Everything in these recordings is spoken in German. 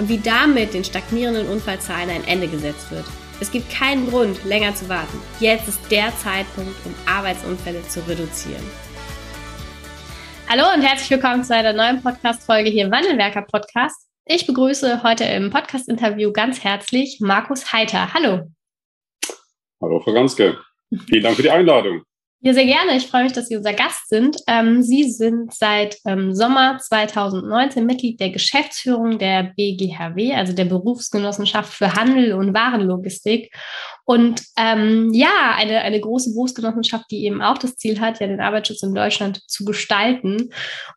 und wie damit den stagnierenden Unfallzahlen ein Ende gesetzt wird. Es gibt keinen Grund, länger zu warten. Jetzt ist der Zeitpunkt, um Arbeitsunfälle zu reduzieren. Hallo und herzlich willkommen zu einer neuen Podcast-Folge hier im Wandelwerker Podcast. Ich begrüße heute im Podcast-Interview ganz herzlich Markus Heiter. Hallo. Hallo, Frau Ganske. Vielen Dank für die Einladung. Ja, sehr gerne. Ich freue mich, dass Sie unser Gast sind. Ähm, Sie sind seit ähm, Sommer 2019 Mitglied der Geschäftsführung der BGHW, also der Berufsgenossenschaft für Handel und Warenlogistik. Und ähm, ja, eine, eine große Berufsgenossenschaft, die eben auch das Ziel hat, ja den Arbeitsschutz in Deutschland zu gestalten.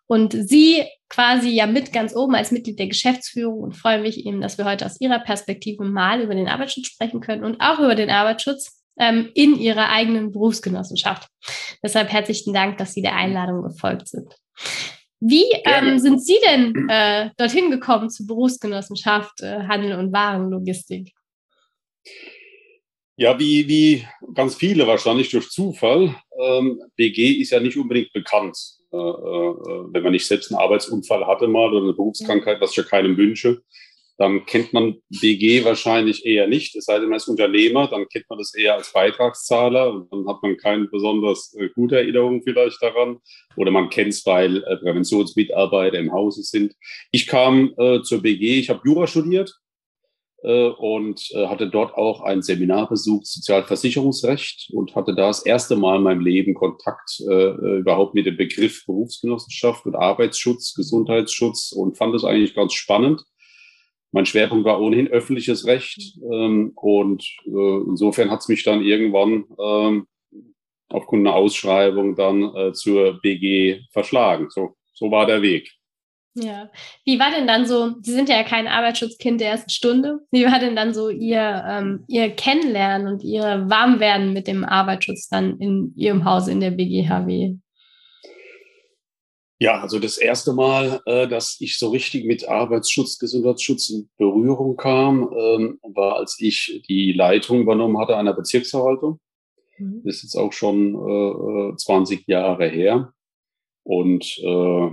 Und Sie quasi ja mit ganz oben als Mitglied der Geschäftsführung und freue mich eben, dass wir heute aus Ihrer Perspektive mal über den Arbeitsschutz sprechen können und auch über den Arbeitsschutz ähm, in ihrer eigenen Berufsgenossenschaft. Deshalb herzlichen Dank, dass Sie der Einladung gefolgt sind. Wie ähm, sind Sie denn äh, dorthin gekommen zur Berufsgenossenschaft äh, Handel und Warenlogistik? Ja, wie, wie ganz viele wahrscheinlich durch Zufall. Ähm, BG ist ja nicht unbedingt bekannt. Äh, äh, wenn man nicht selbst einen Arbeitsunfall hatte mal oder eine Berufskrankheit, was ich ja keinem wünsche, dann kennt man BG wahrscheinlich eher nicht. Es sei denn, man ist Unternehmer, dann kennt man das eher als Beitragszahler und dann hat man keine besonders äh, gute Erinnerung vielleicht daran. Oder man kennt es, weil äh, Präventionsmitarbeiter im Hause sind. Ich kam äh, zur BG, ich habe Jura studiert äh, und äh, hatte dort auch ein Seminar besucht, Sozialversicherungsrecht und hatte da das erste Mal in meinem Leben Kontakt äh, überhaupt mit dem Begriff Berufsgenossenschaft und Arbeitsschutz, Gesundheitsschutz und fand es eigentlich ganz spannend mein Schwerpunkt war ohnehin öffentliches Recht ähm, und äh, insofern hat es mich dann irgendwann ähm, aufgrund einer Ausschreibung dann äh, zur BG verschlagen. So, so war der Weg. Ja, wie war denn dann so, Sie sind ja kein Arbeitsschutzkind der ersten Stunde, wie war denn dann so Ihr, ähm, Ihr Kennenlernen und Ihr Warmwerden mit dem Arbeitsschutz dann in Ihrem Hause in der BGHW? Ja, also das erste Mal, äh, dass ich so richtig mit Arbeitsschutz, Gesundheitsschutz in Berührung kam, ähm, war, als ich die Leitung übernommen hatte einer Bezirksverwaltung. Mhm. Das ist jetzt auch schon äh, 20 Jahre her. Und äh,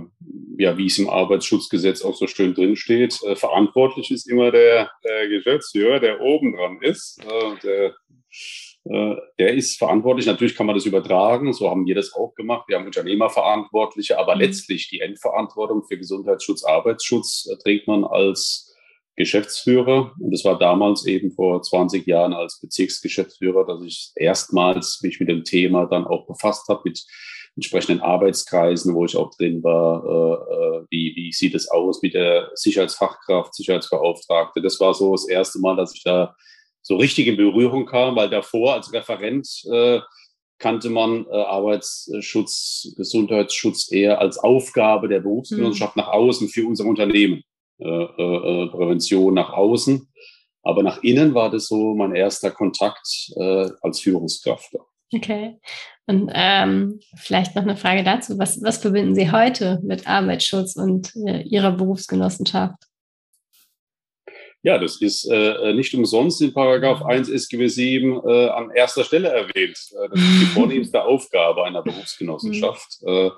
ja, wie es im Arbeitsschutzgesetz auch so schön drin steht, äh, verantwortlich ist immer der, der Geschäftsführer, der oben dran ist. Äh, der äh, der ist verantwortlich. Natürlich kann man das übertragen. So haben wir das auch gemacht. Wir haben Unternehmerverantwortliche, aber mhm. letztlich die Endverantwortung für Gesundheitsschutz, Arbeitsschutz äh, trägt man als Geschäftsführer. Und es war damals eben vor 20 Jahren als Bezirksgeschäftsführer, dass ich erstmals mich mit dem Thema dann auch befasst habe, mit entsprechenden Arbeitskreisen, wo ich auch drin war. Äh, wie, wie sieht es aus mit der Sicherheitsfachkraft, Sicherheitsbeauftragte? Das war so das erste Mal, dass ich da so richtig in Berührung kam, weil davor als Referent äh, kannte man äh, Arbeitsschutz, Gesundheitsschutz eher als Aufgabe der Berufsgenossenschaft mhm. nach außen für unser Unternehmen. Äh, äh, Prävention nach außen. Aber nach innen war das so mein erster Kontakt äh, als Führungskraft. Okay. Und ähm, vielleicht noch eine Frage dazu. Was, was verbinden Sie heute mit Arbeitsschutz und äh, Ihrer Berufsgenossenschaft? Ja, das ist äh, äh nicht umsonst in Paragraph 1 SGB 7 äh, an erster Stelle erwähnt. Äh, das ist die vornehmste Aufgabe einer Berufsgenossenschaft. Mhm. Äh,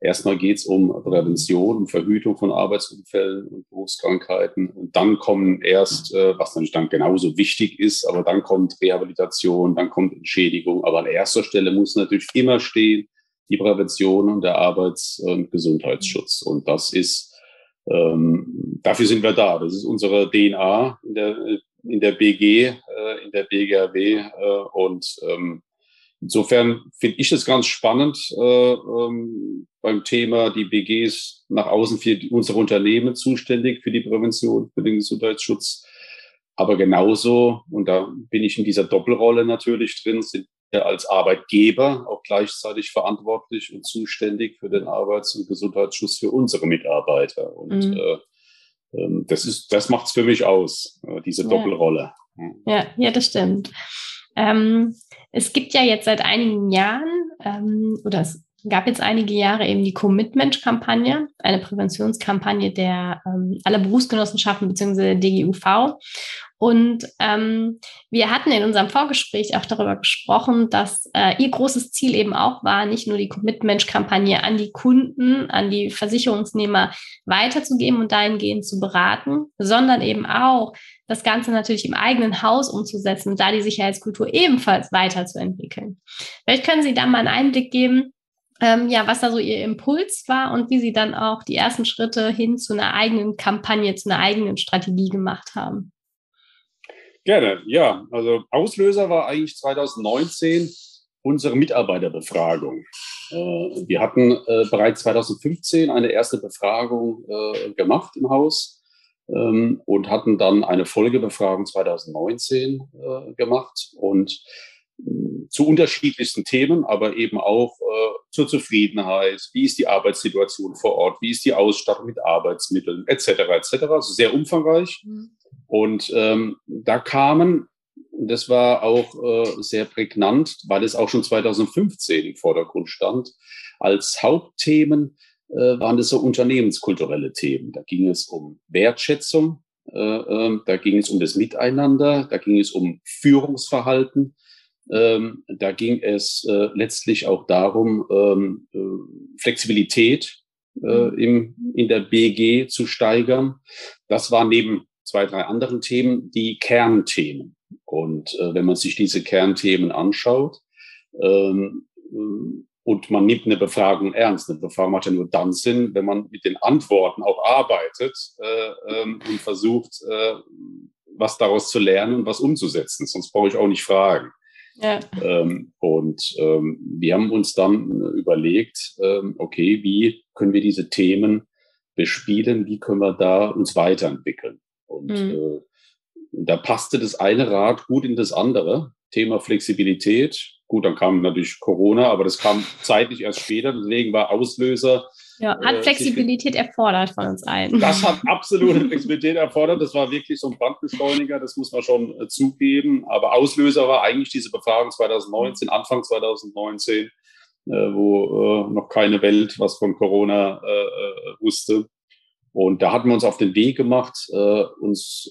erstmal geht es um Prävention, um Verhütung von Arbeitsunfällen und Berufskrankheiten. Und dann kommen erst, äh, was natürlich dann genauso wichtig ist, aber dann kommt Rehabilitation, dann kommt Entschädigung. Aber an erster Stelle muss natürlich immer stehen die Prävention und der Arbeits- und Gesundheitsschutz. Und das ist ähm, dafür sind wir da. Das ist unsere DNA in der, in der BG, äh, in der BGRW. Äh, und ähm, insofern finde ich es ganz spannend äh, ähm, beim Thema, die BG ist nach außen für unsere Unternehmen zuständig für die Prävention, für den Gesundheitsschutz. Aber genauso, und da bin ich in dieser Doppelrolle natürlich drin, sind als Arbeitgeber auch gleichzeitig verantwortlich und zuständig für den Arbeits- und Gesundheitsschutz für unsere Mitarbeiter. Und mhm. äh, ähm, das ist, das macht's für mich aus, äh, diese ja. Doppelrolle. Ja, ja, das stimmt. Ähm, es gibt ja jetzt seit einigen Jahren, ähm, oder es gab jetzt einige Jahre eben die Commitment-Kampagne, eine Präventionskampagne der ähm, aller Berufsgenossenschaften bzw. DGUV. Und ähm, wir hatten in unserem Vorgespräch auch darüber gesprochen, dass äh, ihr großes Ziel eben auch war, nicht nur die Commitment-Kampagne an die Kunden, an die Versicherungsnehmer weiterzugeben und dahingehend zu beraten, sondern eben auch das Ganze natürlich im eigenen Haus umzusetzen, da die Sicherheitskultur ebenfalls weiterzuentwickeln. Vielleicht können Sie da mal einen Einblick geben, ähm, ja, was da so Ihr Impuls war und wie Sie dann auch die ersten Schritte hin zu einer eigenen Kampagne, zu einer eigenen Strategie gemacht haben. Gerne, ja. Also Auslöser war eigentlich 2019 unsere Mitarbeiterbefragung. Äh, wir hatten äh, bereits 2015 eine erste Befragung äh, gemacht im Haus ähm, und hatten dann eine Folgebefragung 2019 gemacht und zu unterschiedlichsten Themen, aber eben auch zur Zufriedenheit. Wie ist die Arbeitssituation vor Ort? Wie ist die Ausstattung mit Arbeitsmitteln etc. etc. Also sehr umfangreich. Und ähm, da kamen, das war auch äh, sehr prägnant, weil es auch schon 2015 im Vordergrund stand, als Hauptthemen äh, waren das so unternehmenskulturelle Themen. Da ging es um Wertschätzung, äh, äh, da ging es um das Miteinander, da ging es um Führungsverhalten, ähm, da ging es äh, letztlich auch darum, ähm, äh, Flexibilität äh, mhm. im, in der BG zu steigern. Das war neben zwei, drei anderen Themen die Kernthemen. Und äh, wenn man sich diese Kernthemen anschaut ähm, äh, und man nimmt eine Befragung ernst, eine Befragung macht ja nur dann Sinn, wenn man mit den Antworten auch arbeitet äh, ähm, und versucht, äh, was daraus zu lernen und was umzusetzen. Sonst brauche ich auch nicht fragen. Ja. Ähm, und ähm, wir haben uns dann überlegt, ähm, okay, wie können wir diese Themen bespielen, wie können wir da uns weiterentwickeln? Und mhm. äh, da passte das eine Rad gut in das andere. Thema Flexibilität. Gut, dann kam natürlich Corona, aber das kam zeitlich erst später. Deswegen war Auslöser ja, hat äh, Flexibilität erfordert von uns allen. Das hat absolute Flexibilität erfordert. Das war wirklich so ein Brandbeschleuniger, das muss man schon äh, zugeben. Aber Auslöser war eigentlich diese Befragung 2019, Anfang 2019, äh, wo äh, noch keine Welt was von Corona äh, äh, wusste. Und da hatten wir uns auf den Weg gemacht, uns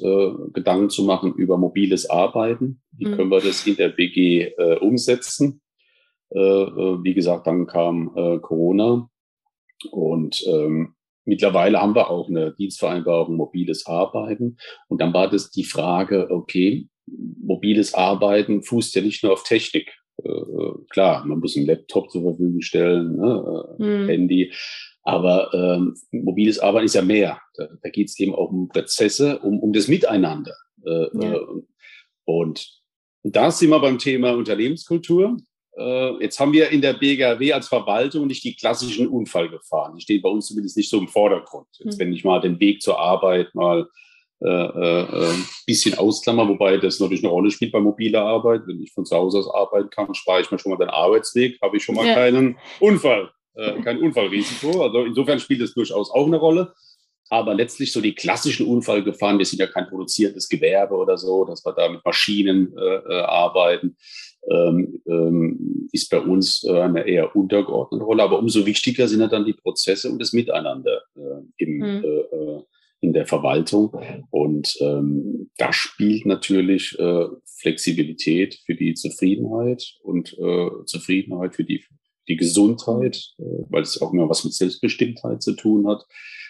Gedanken zu machen über mobiles Arbeiten. Wie mhm. können wir das in der BG umsetzen? wie gesagt, dann kam Corona. Und ähm, mittlerweile haben wir auch eine Dienstvereinbarung mobiles Arbeiten. Und dann war das die Frage, okay, mobiles Arbeiten fußt ja nicht nur auf Technik. Äh, äh klar, man muss einen Laptop zur Verfügung stellen, ne, mhm. Handy. Aber ähm, mobiles Arbeiten ist ja mehr. Da, da geht es eben auch um Prozesse, um, um das Miteinander. Äh, ja. Äh, und da sind wir beim Thema Unternehmenskultur. Äh, jetzt haben wir in der BGW als Verwaltung nicht die klassischen Unfallgefahren. Die stehen bei uns zumindest nicht so im Vordergrund. Jetzt, hm. wenn ich mal den Weg zur Arbeit mal äh, äh, bisschen ausklammer, wobei das natürlich eine Rolle spielt bei mobiler Arbeit. Wenn ich von zu Hause aus arbeiten kann, spare ich mir schon mal den Arbeitsweg, habe ich schon mal ja. keinen Unfall, äh, kein Unfallrisiko. Also insofern spielt es durchaus auch eine Rolle. Aber letztlich so die klassischen Unfallgefahren, wir sind ja kein produzierendes Gewerbe oder so, dass wir da mit Maschinen äh, äh arbeiten ähm, ähm, ist bei uns äh, eine eher untergeordnete Rolle. Aber umso wichtiger sind ja dann die Prozesse und das Miteinander äh, im, mhm. äh, in der Verwaltung. Und ähm, da spielt natürlich Flexibilität für die Zufriedenheit und Zufriedenheit für die, die Gesundheit, äh, weil es auch immer was mit Selbstbestimmtheit zu tun hat,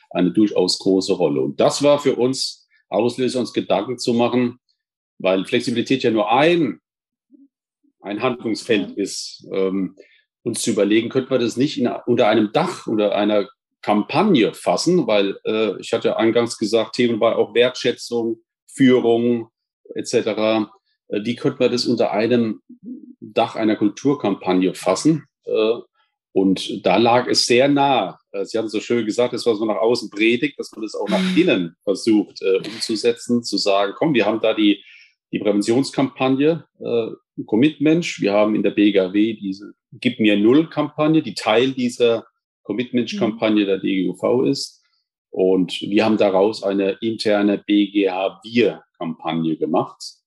eine durchaus große Rolle. Und das war für uns Auslöser, uns Gedanken zu machen, weil Flexibilität ja nur ein ein Handlungsfeld ist, ähm, uns zu überlegen, könnte man das nicht in, unter einem Dach, unter einer Kampagne fassen, weil äh, ich hatte eingangs gesagt, Themen war auch Wertschätzung, Führung etc. Äh, wie könnte man das unter einem Dach einer Kulturkampagne fassen? Äh, und da lag es sehr nah. Äh, Sie haben so schön gesagt, das, was man nach außen predigt, dass man das auch nach mhm. innen versucht äh, umzusetzen, zu sagen, komm, wir haben da die, die Präventionskampagne, äh, Commitment. Wir haben in der BGW diese Gib mir Null Kampagne, die Teil dieser Commitment Kampagne der DGUV ist. Und wir haben daraus eine interne BGH-Wir-Kampagne gemacht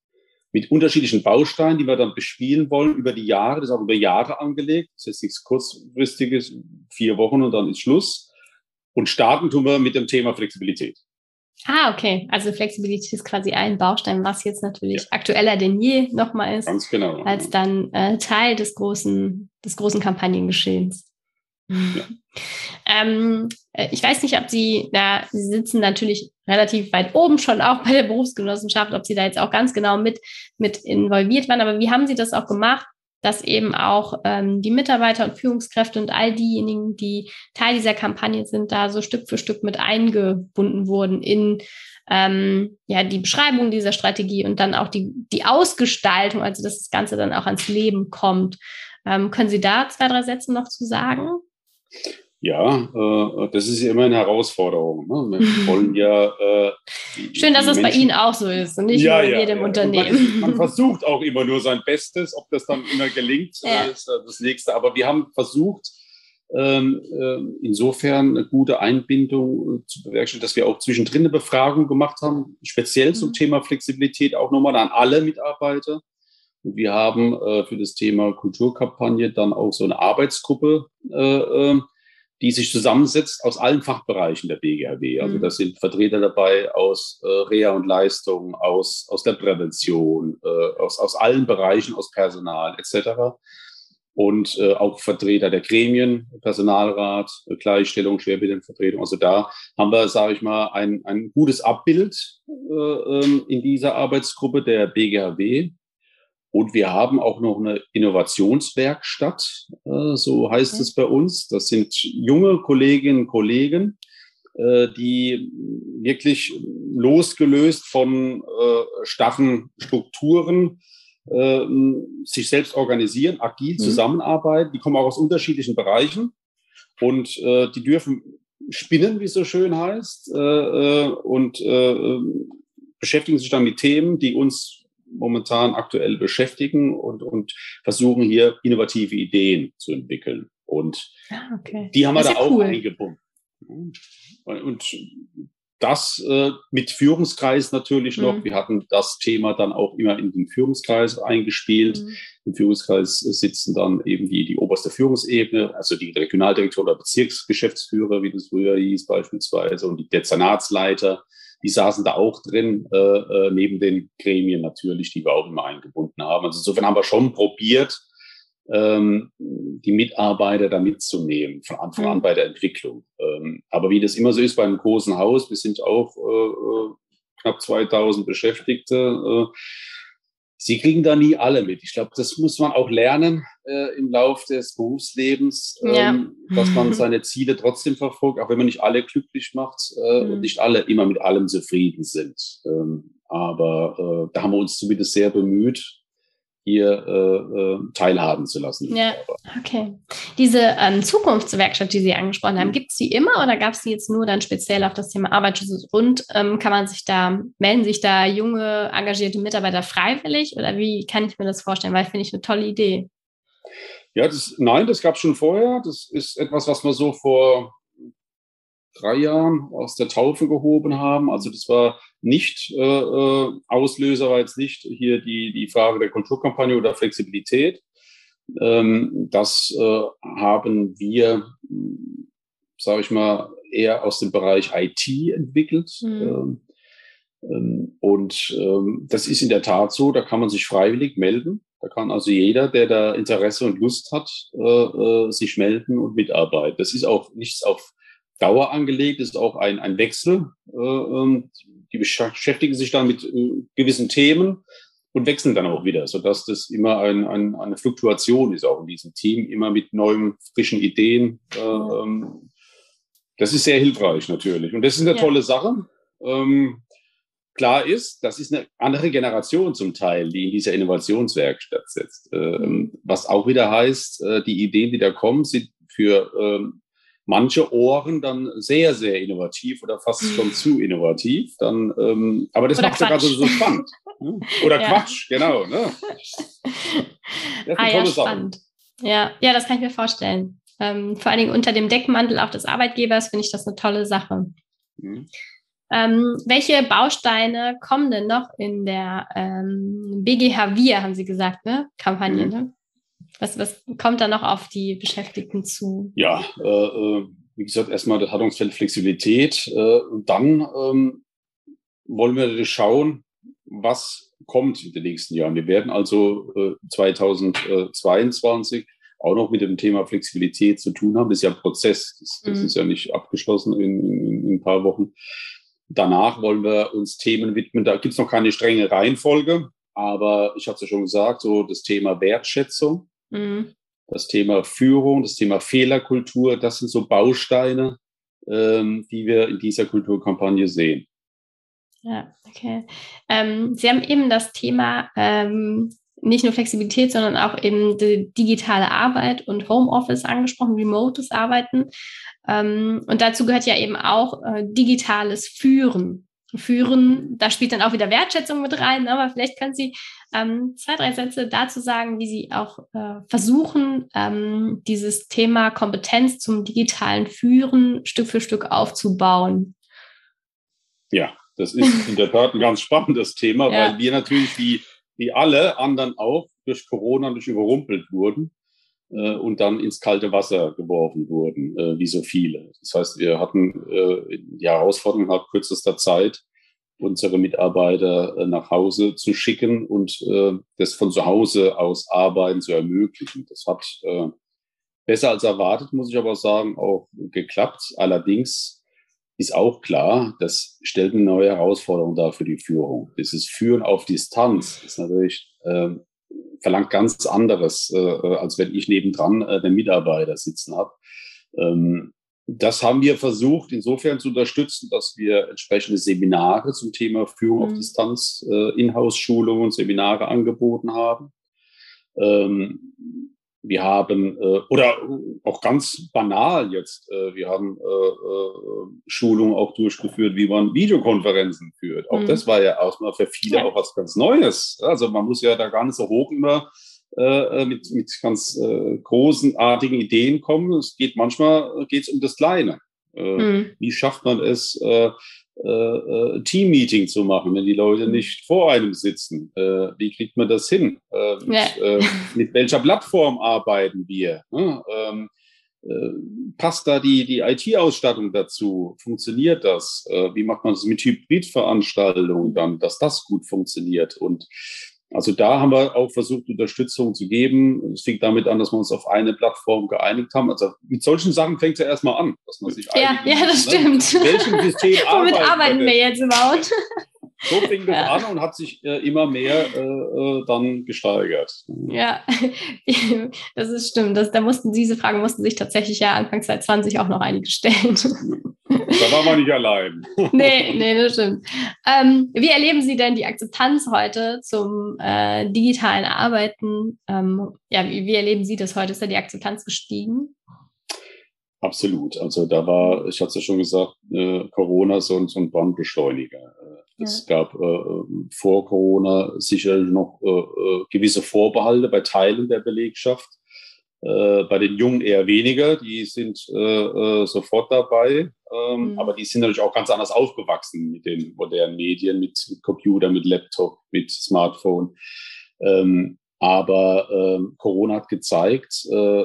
mit unterschiedlichen Bausteinen, die wir dann bespielen wollen über die Jahre. Das ist auch über Jahre angelegt. Das ist jetzt nichts kurzfristiges, vier Wochen und dann ist Schluss. Und starten tun wir mit dem Thema Flexibilität. Ah, okay. Also Flexibilität ist quasi ein Baustein, was jetzt natürlich ja. aktueller denn je nochmal ist. Ganz genau. Als dann äh, Teil des großen, des großen Kampagnengeschehens. Ja. Ähm, äh, ich weiß nicht, ob Sie da, Sie sitzen natürlich relativ weit oben schon auch bei der Berufsgenossenschaft, ob Sie da jetzt auch ganz genau mit, mit involviert waren, aber wie haben Sie das auch gemacht, dass eben auch ähm, die Mitarbeiter und Führungskräfte und all diejenigen, die Teil dieser Kampagne sind, da so Stück für Stück mit eingebunden wurden in ähm, ja, die Beschreibung dieser Strategie und dann auch die, die Ausgestaltung, also dass das Ganze dann auch ans Leben kommt. Ähm, können Sie da zwei, drei Sätze noch zu sagen? Ja, äh, das ist ja immer eine Herausforderung. Ne? Wir wollen ja. Äh, Schön, dass das bei Ihnen auch so ist und nicht ja, nur in ja, jedem ja. Unternehmen. Man, man, versucht auch immer nur sein Bestes. Ob das dann immer gelingt, äh, ist das nächste. Aber wir haben versucht, ähm, äh, insofern eine gute Einbindung zu bewerkstelligen, dass wir auch zwischendrin eine Befragung gemacht haben, speziell zum mhm. Thema Flexibilität auch nochmal an alle Mitarbeiter. Und wir haben äh, für das Thema Kulturkampagne dann auch so eine Arbeitsgruppe äh, die sich zusammensetzt aus allen Fachbereichen der BGHW. Also mhm. da sind Vertreter dabei aus äh, Reha und Leistung, aus, aus der Prävention, äh, aus, aus allen Bereichen, aus Personal etc. Und äh, auch Vertreter der Gremien, Personalrat, Gleichstellung, Schwerbehindertenvertretung. Also da haben wir, sage ich mal, ein, ein gutes Abbild äh, ähm, in dieser Arbeitsgruppe der BGHW. Und wir haben auch noch eine Innovationswerkstatt, äh, so heißt okay. es bei uns. Das sind junge Kolleginnen und Kollegen, äh, die wirklich losgelöst von äh, starren Strukturen sich selbst organisieren, agil mhm. zusammenarbeiten. Die kommen auch aus unterschiedlichen Bereichen und die dürfen spinnen, wie es so schön heißt, und beschäftigen sich dann mit Themen, die uns momentan aktuell beschäftigen und, und versuchen hier innovative Ideen zu entwickeln. Und ah, okay. die haben wir da auch cool. eingebunden. Und das äh, mit Führungskreis natürlich noch. Mhm. Wir hatten das Thema dann auch immer in den Führungskreis eingespielt. Mhm. Im Führungskreis sitzen dann eben die, die oberste Führungsebene, also die Regionaldirektor oder Bezirksgeschäftsführer, wie das früher hieß beispielsweise, und die Dezernatsleiter die saßen da auch drin, äh, äh, neben den Gremien natürlich, die wir auch immer eingebunden haben. Also insofern haben wir schon probiert, ähm, die Mitarbeiter da mitzunehmen, von Anfang an mhm. bei der Entwicklung. Ähm, aber wie das immer so ist bei einem großen Haus, wir sind auch äh, äh knapp 2000 Beschäftigte, äh, Sie kriegen da nie alle mit. Ich glaube, das muss man auch lernen äh, im Lauf des Berufslebens, ähm, ja. dass man seine Ziele trotzdem verfolgt, auch wenn man nicht alle glücklich macht äh, mhm. und nicht alle immer mit allem zufrieden sind. Ähm, aber äh, da haben wir uns zumindest sehr bemüht, hier äh, äh, teilhaben zu lassen. Ja, okay. Diese ähm, Zukunftswerkstatt, die Sie angesprochen haben, mhm. gibt es die immer oder gab es die jetzt nur dann speziell auf das Thema Arbeitsschutz und ähm, kann man sich da, melden sich da junge, engagierte Mitarbeiter freiwillig oder wie kann ich mir das vorstellen? Weil finde ich eine tolle Idee. Ja, das, nein, das gab es schon vorher. Das ist etwas, was wir so vor drei Jahren aus der Taufe gehoben haben. Also das war nicht äh, äh, Auslöser, war jetzt nicht hier die, die Frage der Kulturkampagne oder Flexibilität. Ähm, das äh, haben wir, sage ich mal, eher aus dem Bereich IT entwickelt. Mhm. Ähm, ähm, und ähm, das ist in der Tat so, da kann man sich freiwillig melden. Da kann also jeder, der da Interesse und Lust hat, äh, äh, sich melden und mitarbeiten. Das ist auch nichts auf Dauer angelegt, ist auch ein, ein Wechsel. Äh, ähm, die beschäftigen sich dann mit äh, gewissen Themen und wechseln dann auch wieder, sodass das immer ein, ein, eine Fluktuation ist, auch in diesem Team, immer mit neuen, frischen Ideen. Äh, ähm, das ist sehr hilfreich natürlich. Und das ist eine ja. tolle Sache. Ähm, klar ist, das ist eine andere Generation zum Teil, die in dieser Innovationswerkstatt sitzt. Ähm, was auch wieder heißt, äh, die Ideen, die da kommen, sind für ähm, manche Ohren dann sehr, sehr innovativ oder fast schon zu innovativ. Dann, ähm, aber das macht ja gerade so spannend. Ne? Oder ja. Quatsch, genau. Ne? Das ist ah, ja, spannend. Ja, ja, das kann ich mir vorstellen. Ähm, vor allen Dingen unter dem Deckmantel auch des Arbeitgebers finde ich das eine tolle Sache. Mhm. Ähm, welche Bausteine kommen denn noch in der ähm, BGH Wir, haben Sie gesagt, ne? Kampagne, mhm. ne? Was, was kommt da noch auf die Beschäftigten zu? Ja, äh, äh wie gesagt, erstmal das Hattungsfeld Flexibilität. Äh, und dann ähm, wollen wir schauen, was kommt in den nächsten Jahren. Wir werden also äh, 2022 auch noch mit dem Thema Flexibilität zu tun haben. Das ist ja ein Prozess. Das, das mhm. ist ja nicht abgeschlossen in, in, in, ein paar Wochen. Danach wollen wir uns Themen widmen. Da gibt es noch keine strenge Reihenfolge, aber ich habe es ja schon gesagt, so das Thema Wertschätzung, mhm. das Thema Führung, das Thema Fehlerkultur, das sind so Bausteine, ähm, die wir in dieser Kulturkampagne sehen. Ja, okay. Ähm, Sie haben eben das Thema ähm, nicht nur Flexibilität, sondern auch eben die digitale Arbeit und Homeoffice angesprochen, remotes Arbeiten. Ähm, und dazu gehört ja eben auch äh, digitales Führen. Führen, da spielt dann auch wieder Wertschätzung mit rein, ne? aber vielleicht können Sie ähm, zwei, drei Sätze dazu sagen, wie Sie auch äh, versuchen, ähm, dieses Thema Kompetenz zum digitalen Führen Stück für Stück aufzubauen. Ja, das ist in der Tat ein ganz spannendes Thema, ja. weil wir natürlich wie, wie alle anderen auch durch Corona nicht überrumpelt wurden äh, und dann ins kalte Wasser geworfen wurden, äh, wie so viele. Das heißt, wir hatten äh, die Herausforderung nach kürzester Zeit, unsere Mitarbeiter äh, nach Hause zu schicken und äh, das von zu Hause aus arbeiten zu ermöglichen. Das hat äh, besser als erwartet, muss ich aber sagen, auch geklappt. Allerdings ist auch klar, das stellt eine neue Herausforderung dar für die Führung. Dieses Führen auf Distanz ist natürlich äh, verlangt ganz anderes, äh, als wenn ich nebendran äh, den Mitarbeiter sitzen habe. Ähm, das haben wir versucht insofern zu unterstützen, dass wir entsprechende Seminare zum Thema Führung mhm. auf Distanz, äh, Inhouse-Schulungen und Seminare angeboten haben. Ähm, wir haben, äh, oder auch ganz banal jetzt, äh, wir haben äh, äh, Schulungen auch durchgeführt, wie man Videokonferenzen führt. Auch mhm. das war ja erstmal für viele ja. auch was ganz Neues. Also man muss ja da gar nicht so hoch immer äh, mit, mit ganz äh, großenartigen Ideen kommen. Es geht manchmal geht es um das Kleine. Äh, mhm. Wie schafft man es, äh, äh, äh, Team-Meeting zu machen, wenn die Leute mhm. nicht vor einem sitzen. Äh, wie kriegt man das hin? Äh, mit, ja. äh, mit, welcher Plattform arbeiten wir? Ne? Ähm, äh, passt da die, die IT-Ausstattung dazu? Funktioniert das? Äh, wie macht man das mit Hybridveranstaltungen dann, dass das gut funktioniert? Und also da haben wir auch versucht, Unterstützung zu geben. Es fing damit an, dass wir uns auf eine Plattform geeinigt haben. Also mit solchen Sachen fängt es ja erstmal an, dass man sich Ja, ja, das ne? stimmt. Welchem System Womit arbeiten wir jetzt überhaupt? So fing das ja. an und hat sich äh, immer mehr äh, äh dann gesteigert. Ja, das ist stimmt. Das, da mussten diese Fragen mussten sich tatsächlich ja Anfang 2020 auch noch einige stellen. Da war man nicht allein. nee, nee, das stimmt. Ähm, wie erleben Sie denn die Akzeptanz heute zum äh, digitalen Arbeiten? Ähm, ja, wie, wie erleben Sie das heute? Ist da die Akzeptanz gestiegen? Absolut. Also da war, ich hatte es ja schon gesagt, äh, Corona so, so ein Brandbeschleuniger. Es ja. gab äh, vor Corona sicherlich noch äh, äh, gewisse Vorbehalte bei Teilen der Belegschaft. Äh, bei den Jungen eher weniger, die sind äh, äh, sofort dabei, ähm, mhm. aber die sind natürlich auch ganz anders aufgewachsen mit den modernen Medien, mit, mit Computer, mit Laptop, mit Smartphone. Ähm, aber ähm, Corona hat gezeigt, äh,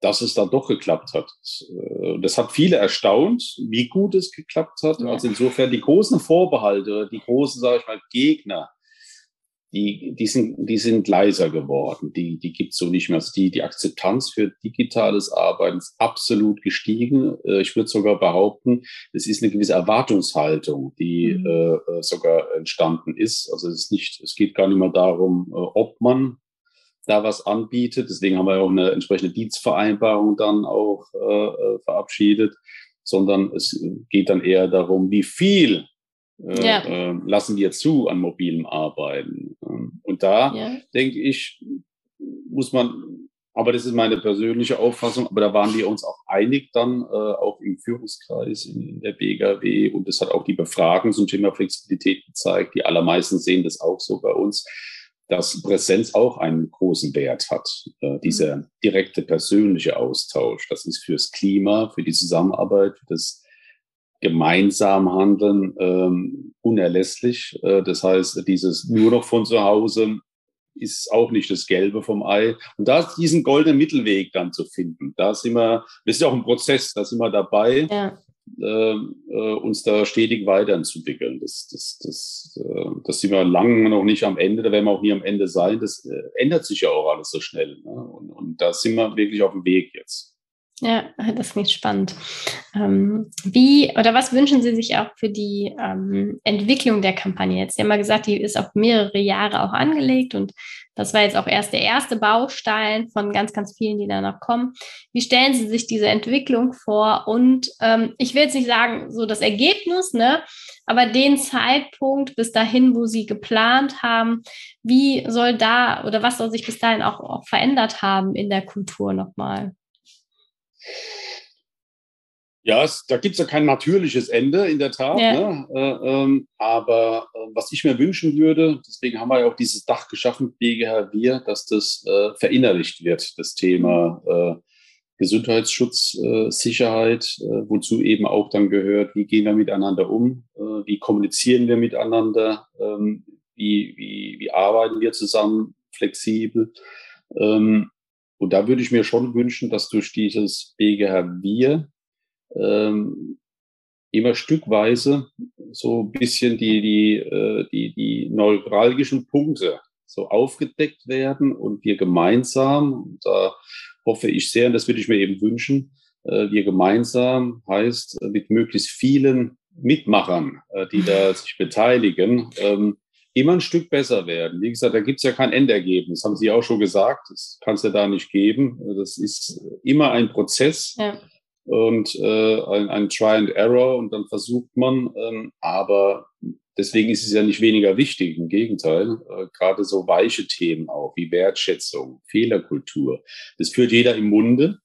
dass es dann doch geklappt hat. Äh, das hat viele erstaunt, wie gut es geklappt hat. Also insofern die großen Vorbehalte, die großen, sage ich mal, Gegner, die, die, sind, die sind leiser geworden. Die, die gibt es so nicht mehr. Also die, die Akzeptanz für digitales Arbeiten ist absolut gestiegen. Äh, ich würde sogar behaupten, es ist eine gewisse Erwartungshaltung, die mhm. äh, sogar entstanden ist. Also es ist nicht, es geht gar nicht mehr darum, äh, ob man da was anbietet. Deswegen haben wir auch eine entsprechende Dienstvereinbarung dann auch äh, äh, verabschiedet, sondern es geht dann eher darum, wie viel äh, ja. äh, lassen wir zu an mobilem Arbeiten. Ähm, und da ja. denke ich, muss man, aber das ist meine persönliche Auffassung, aber da waren wir uns auch einig dann, äh, auch im Führungskreis in, in der BGW und das hat auch die Befragung zum Thema Flexibilität gezeigt. Die allermeisten sehen das auch so bei uns dass Präsenz auch einen großen Wert hat. Äh, dieser mhm. direkte persönliche Austausch, das ist fürs Klima, für die Zusammenarbeit, für das gemeinsam handeln ähm, unerlässlich. Äh, das heißt, dieses nur noch von zu Hause ist auch nicht das Gelbe vom Ei. Und da ist diesen goldenen Mittelweg dann zu finden. Da sind wir, das ist ja auch ein Prozess, da sind wir dabei, ja. äh, äh, uns da stetig weiterzuentwickeln. Das, das, das, äh, das sind wir lange noch nicht am Ende, da werden wir auch nie am Ende sein. Das äh, ändert sich ja auch alles so schnell. Ne? Und, und da sind wir wirklich auf dem Weg jetzt. Ja, das klingt spannend. Ähm, wie oder was wünschen Sie sich auch für die ähm, Entwicklung der Kampagne? Jetzt haben mal gesagt, die ist auf mehrere Jahre auch angelegt und das war jetzt auch erst der erste Baustein von ganz, ganz vielen, die danach kommen. Wie stellen Sie sich diese Entwicklung vor? Und ähm, ich will jetzt nicht sagen, so das Ergebnis, ne, aber den Zeitpunkt bis dahin, wo Sie geplant haben, wie soll da oder was soll sich bis dahin auch, auch verändert haben in der Kultur nochmal? Ja, es, da gibt es ja kein natürliches Ende, in der Tat. Ja. Ne? Äh, ähm, aber äh, was ich mir wünschen würde, deswegen haben wir ja auch dieses Dach geschaffen, BGH Wir, dass das äh, verinnerlicht wird, das Thema äh, Gesundheitsschutz, äh, Sicherheit, äh, wozu eben auch dann gehört, wie gehen wir miteinander um, wie kommunizieren wir miteinander, ähm, wie, wie, wie arbeiten wir zusammen flexibel. Ähm, und da würde ich mir schon wünschen, dass durch dieses BGH Wir ähm, immer stückweise so ein bisschen die, die, äh, die, die neuralgischen Punkte so aufgedeckt werden und wir gemeinsam, und da hoffe ich sehr, und das würde ich mir eben wünschen, äh, wir gemeinsam heißt äh, mit möglichst vielen Mitmachern, die da sich beteiligen, ähm, immer ein Stück besser werden. Wie gesagt, da gibt's ja kein Endergebnis, haben Sie auch schon gesagt. Das kann es ja da nicht geben. Das ist immer ein Prozess ja. und äh, ein, ein Try and Error und dann versucht man, ähm, aber deswegen ist es ja nicht weniger wichtig, im Gegenteil. Äh, Gerade so weiche Themen auch, wie Wertschätzung, Fehlerkultur. Das führt jeder im Munde.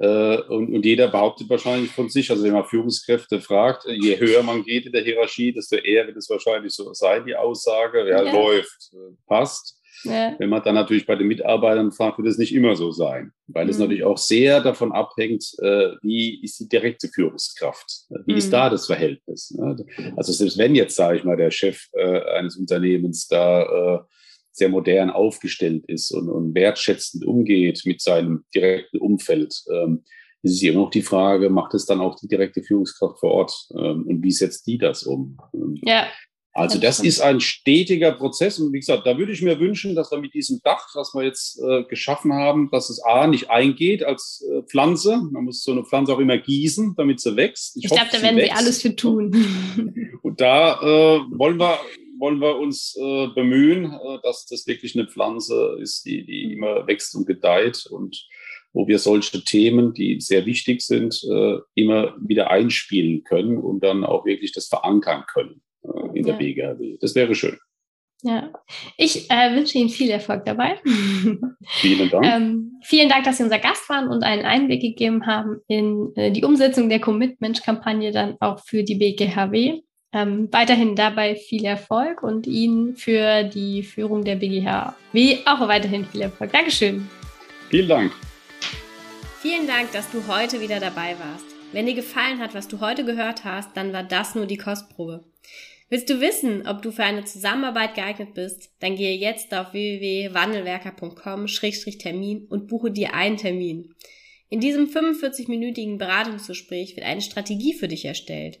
Äh, und, und jeder behauptet wahrscheinlich von sich, also wenn man Führungskräfte fragt, äh, je höher man geht in der Hierarchie, desto eher wird es wahrscheinlich so sein, die Aussage, ja, ja. läuft, äh, passt. Ja. Wenn man dann natürlich bei den Mitarbeitern fragt, wird es nicht immer so sein, weil mhm. es natürlich auch sehr davon abhängt, wie ist die direkte Führungskraft, wie mhm. ist da das Verhältnis. Ne? Also selbst wenn jetzt, sage ich mal, der Chef eines Unternehmens da sehr modern aufgestellt ist und, und wertschätzend umgeht mit seinem direkten Umfeld, ähm, ist es immer noch die Frage, macht es dann auch die direkte Führungskraft vor Ort ähm, und wie setzt die das um? Ähm, ja. Also das ist ein stetiger Prozess und wie gesagt, da würde ich mir wünschen, dass wir mit diesem Dach, was wir jetzt äh, geschaffen haben, dass es A nicht eingeht als äh, Pflanze. Man muss so eine Pflanze auch immer gießen, damit sie wächst. Ich, ich glaube, da werden wächst. sie alles für tun. Und da äh, wollen wir wollen wir uns äh, bemühen, äh, dass das wirklich eine Pflanze ist, die, die immer wächst und gedeiht und wo wir solche Themen, die sehr wichtig sind, äh, immer wieder einspielen können und dann auch wirklich das verankern können äh, in der ja. BGHW. Das wäre schön. Ja, ich äh, wünsche Ihnen viel Erfolg dabei. Vielen Dank. ähm, vielen Dank, dass Sie unser Gast waren und einen Einblick gegeben haben in äh, die Umsetzung der Commitment-Kampagne dann auch für die BGHW. Ähm, weiterhin dabei viel Erfolg und Ihnen für die Führung der BGHW auch weiterhin viel Erfolg. Dankeschön. Vielen Dank. Vielen Dank, dass du heute wieder dabei warst. Wenn dir gefallen hat, was du heute gehört hast, dann war das nur die Kostprobe. Willst du wissen, ob du für eine Zusammenarbeit geeignet bist? Dann gehe jetzt auf www.wandelwerker.com-termin und buche dir einen Termin. In diesem 45-minütigen Beratungsgespräch wird eine Strategie für dich erstellt.